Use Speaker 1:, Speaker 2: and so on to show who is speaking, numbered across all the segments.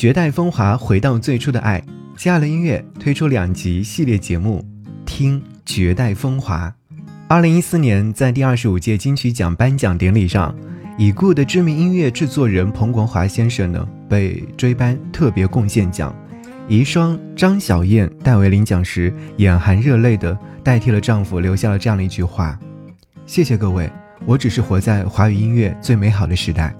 Speaker 1: 绝代风华回到最初的爱，接下来音乐推出两集系列节目，听绝代风华。二零一四年，在第二十五届金曲奖颁奖典礼上，已故的知名音乐制作人彭国华先生呢被追颁特别贡献奖，遗孀张小燕代为领奖时，眼含热泪的代替了丈夫，留下了这样的一句话：“谢谢各位，我只是活在华语音乐最美好的时代。”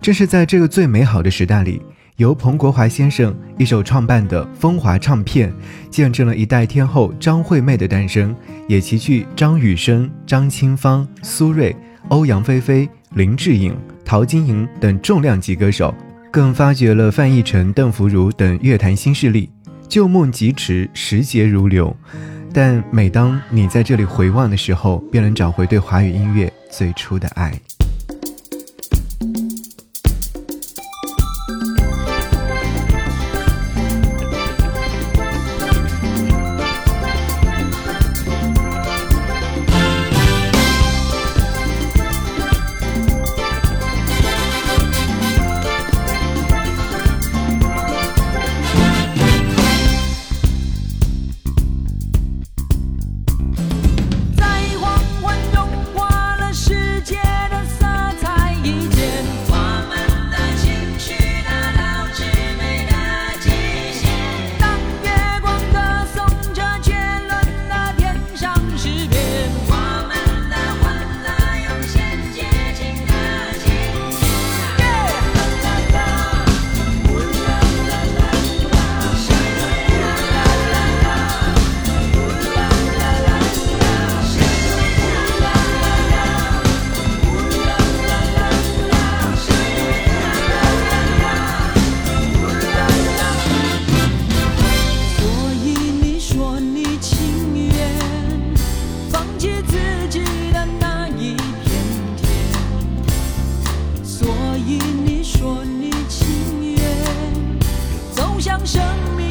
Speaker 1: 正是在这个最美好的时代里。由彭国华先生一手创办的风华唱片，见证了一代天后张惠妹的诞生，也齐聚张雨生、张清芳、苏芮、欧阳菲菲、林志颖、陶晶莹等重量级歌手，更发掘了范逸臣、邓福如等乐坛新势力。旧梦即驰，时节如流，但每当你在这里回望的时候，便能找回对华语音乐最初的爱。所
Speaker 2: 以你说你情愿走向生命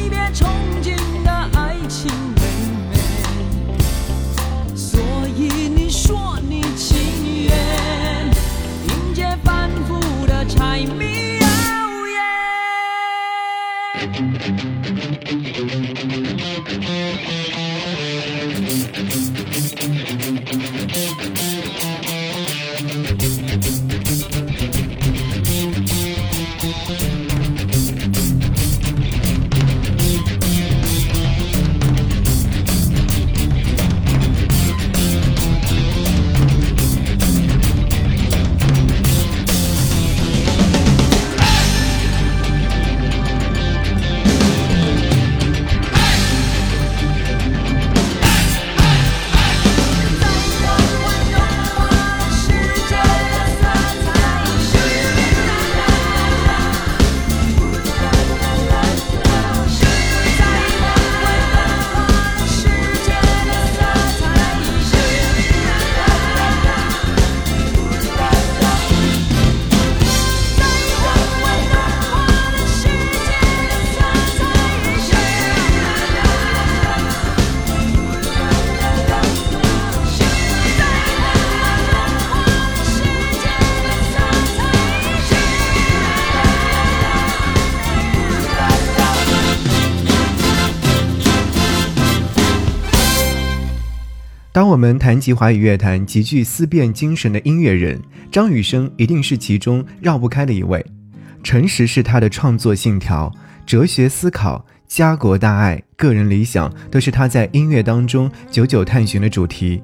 Speaker 2: 一边冲
Speaker 1: 们谈及华语乐坛极具思辨精神的音乐人，张雨生一定是其中绕不开的一位。诚实是他的创作信条，哲学思考、家国大爱、个人理想，都是他在音乐当中久久探寻的主题。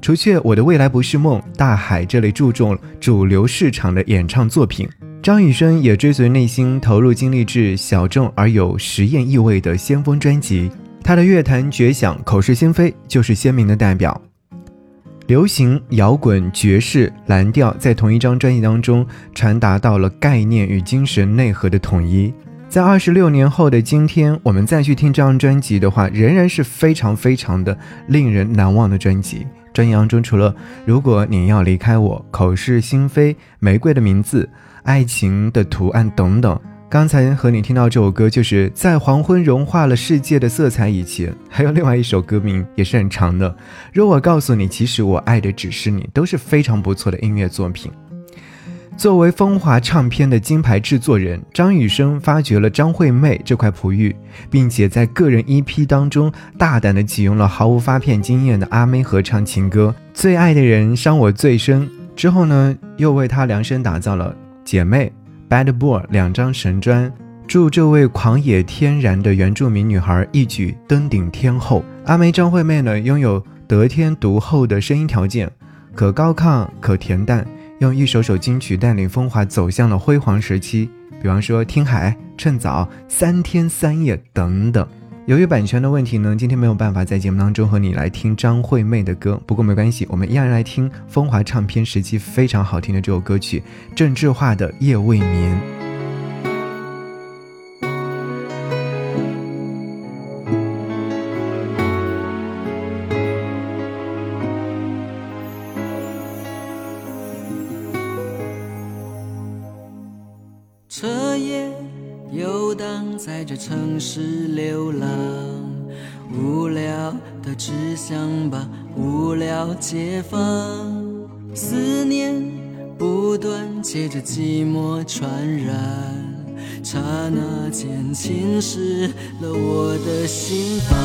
Speaker 1: 除却《我的未来不是梦》《大海》这类注重主流市场的演唱作品，张雨生也追随内心投入精力至小众而有实验意味的先锋专辑。他的乐坛绝响、口是心非就是鲜明的代表。流行、摇滚、爵士、蓝调在同一张专辑当中传达到了概念与精神内核的统一。在二十六年后的今天，我们再去听这张专辑的话，仍然是非常非常的令人难忘的专辑。专辑当中，除了如果你要离开我、口是心非、玫瑰的名字、爱情的图案等等，刚才和你听到这首歌，就是在黄昏融化了世界的色彩以前，还有另外一首歌名也是很长的。若我告诉你，其实我爱的只是你，都是非常不错的音乐作品。作为风华唱片的金牌制作人，张雨生发掘了张惠妹这块璞玉，并且在个人 EP 当中大胆地启用了毫无发片经验的阿妹合唱情歌《最爱的人伤我最深》。之后呢，又为她量身打造了《姐妹》《Bad Boy》两张神专，祝这位狂野天然的原住民女孩一举登顶天后。阿梅张惠妹呢，拥有得天独厚的声音条件，可高亢，可恬淡。用一首首金曲带领风华走向了辉煌时期，比方说《听海》《趁早》《三天三夜》等等。由于版权的问题呢，今天没有办法在节目当中和你来听张惠妹的歌。不过没关系，我们依然来听风华唱片时期非常好听的这首歌曲《郑智化的夜未眠》。
Speaker 3: 思念不断，借着寂寞传染，刹那间侵蚀了我的心房。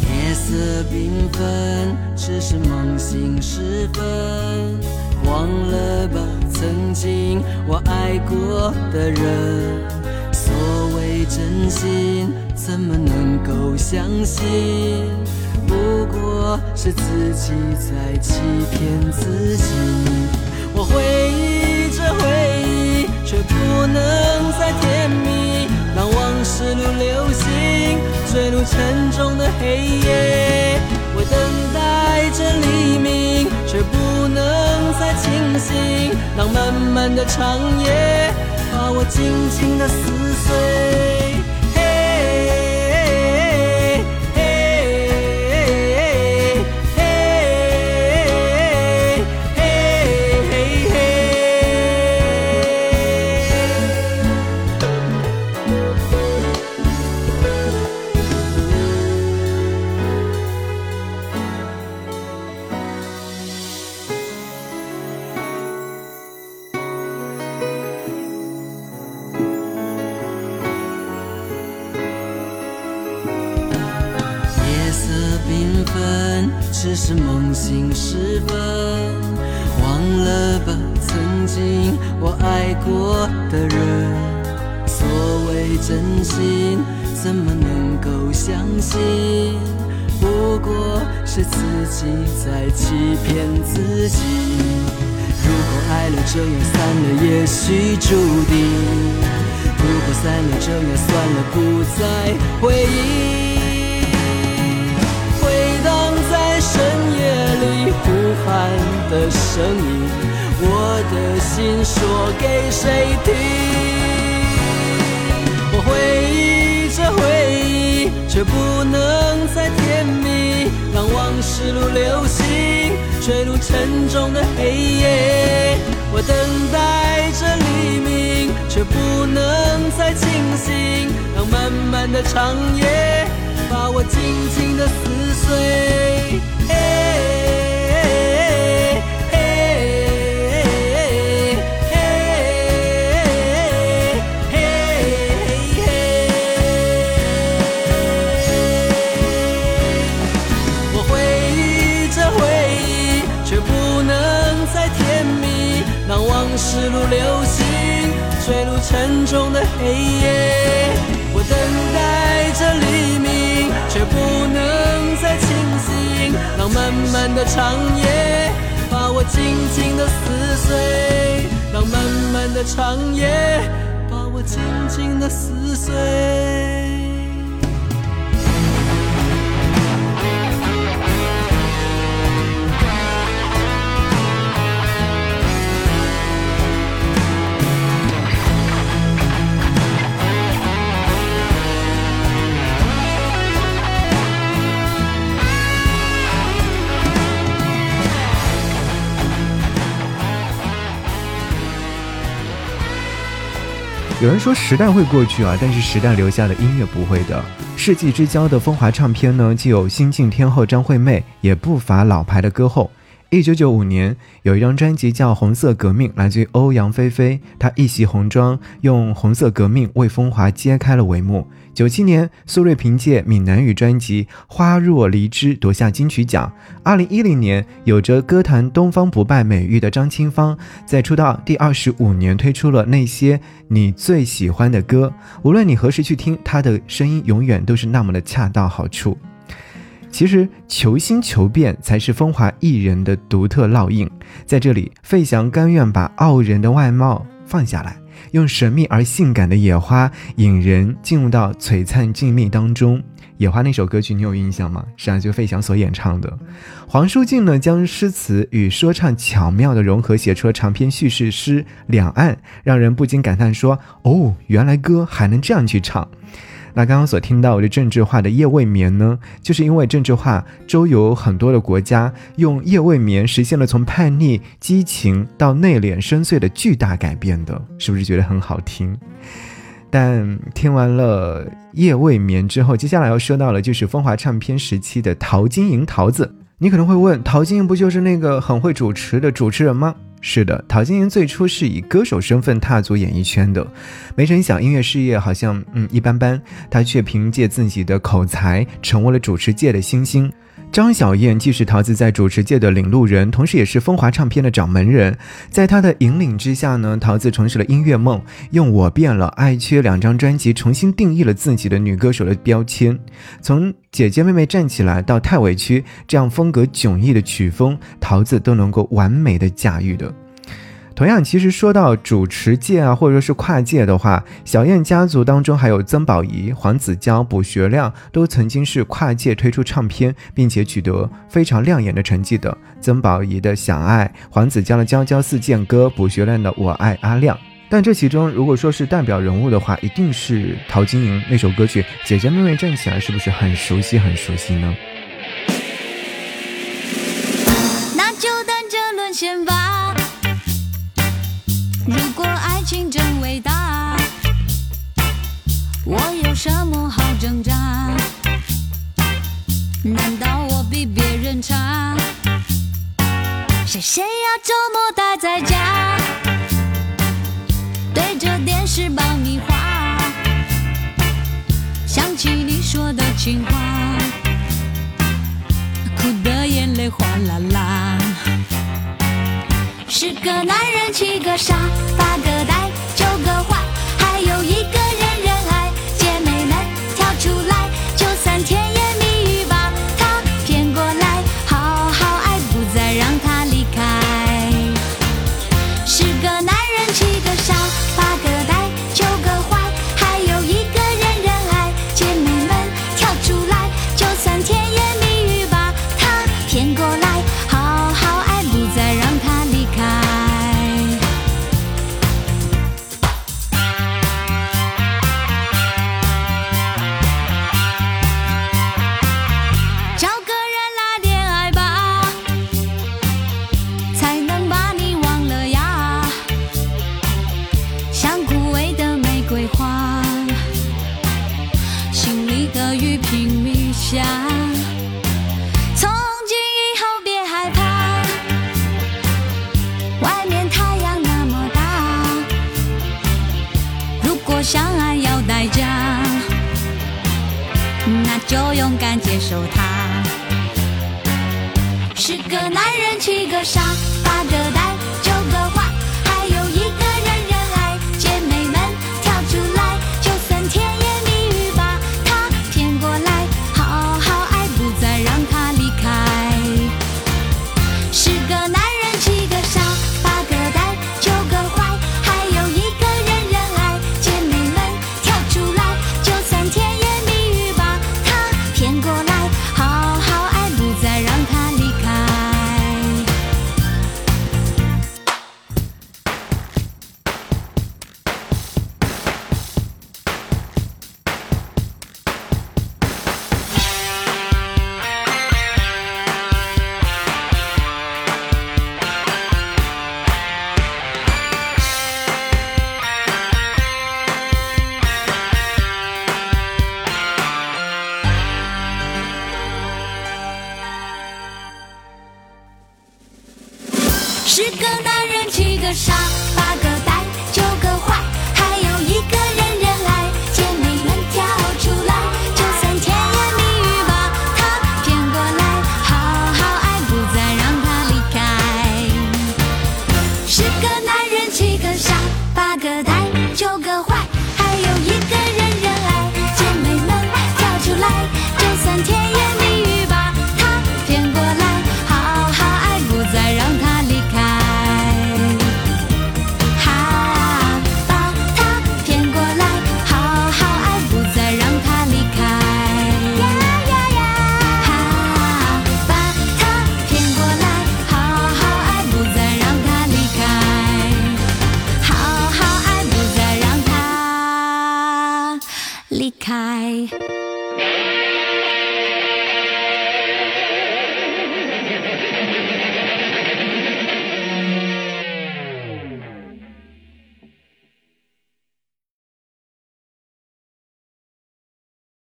Speaker 3: 夜色缤纷，只是梦醒时分，忘了吧。曾经我爱过的人，所谓真心，怎么能够相信？不过是自己在欺骗自己。我回忆着回忆，却不能再甜蜜，让往事如流星坠入沉重的黑夜。我等待着黎明，却不能再清醒。让漫漫的长夜把我紧紧的撕碎。真心，怎么能够相信？不过是自己在欺骗自己。如果爱了这样散了，也许注定；如果散了这样算了，不再回忆。回荡在深夜里呼喊的声音，我的心说给谁听？却不能再甜蜜，让往事如流星坠入沉重的黑夜。我等待着黎明，却不能再清醒，让漫漫的长夜把我紧紧的撕碎。驶入流星，坠入沉重的黑夜。我等待着黎明，却不能再清醒。让漫漫的长夜把我紧紧的撕碎，让漫漫的长夜把我紧紧的撕碎。
Speaker 1: 有人说时代会过去啊，但是时代留下的音乐不会的。世纪之交的风华唱片呢，既有新晋天后张惠妹，也不乏老牌的歌后。一九九五年，有一张专辑叫《红色革命》，来自于欧阳菲菲。她一袭红装，用《红色革命》为风华揭开了帷幕。九七年，苏芮凭借闽南语专辑《花若离枝》夺下金曲奖。二零一零年，有着歌坛东方不败美誉的张清芳，在出道第二十五年推出了那些你最喜欢的歌。无论你何时去听，她的声音永远都是那么的恰到好处。其实求新求变才是风华艺人的独特烙印。在这里，费翔甘愿把傲人的外貌放下来，用神秘而性感的野花引人进入到璀璨静谧当中。野花那首歌曲你有印象吗？是啊，就费翔所演唱的。黄舒静呢，将诗词与说唱巧妙的融合，写出了长篇叙事诗《两岸》，让人不禁感叹说：“哦，原来歌还能这样去唱。”那刚刚所听到的政治化的《夜未眠》呢，就是因为政治化周游很多的国家，用《夜未眠》实现了从叛逆、激情到内敛、深邃的巨大改变的，是不是觉得很好听？但听完了《夜未眠》之后，接下来要说到了就是风华唱片时期的陶晶莹桃子。你可能会问，陶晶莹不就是那个很会主持的主持人吗？是的，陶晶莹最初是以歌手身份踏足演艺圈的，没成想音乐事业好像嗯一般般，她却凭借自己的口才成为了主持界的新星。张小燕既是桃子在主持界的领路人，同时也是风华唱片的掌门人。在她的引领之下呢，桃子重拾了音乐梦，用《我变了》《爱缺》两张专辑重新定义了自己的女歌手的标签。从姐姐妹妹站起来到太委屈这样风格迥异的曲风，桃子都能够完美的驾驭的。同样，其实说到主持界啊，或者说是跨界的话，小燕家族当中还有曾宝仪、黄子佼、卜学亮，都曾经是跨界推出唱片，并且取得非常亮眼的成绩的。曾宝仪的《想爱》，黄子佼的《娇娇似剑歌》，卜学亮的《我爱阿亮》。但这其中，如果说是代表人物的话，一定是陶晶莹那首歌曲《姐姐妹妹站起来》，是不是很熟悉？很熟悉呢？
Speaker 4: 那就等着沦陷吧。如果爱情真伟大，我有什么好挣扎？难道我比别人差？谁谁要周末待在家，对着电视爆米花，想起你说的情话，哭的眼泪哗啦啦。十个男人七个傻，八个呆，十个男人七个傻，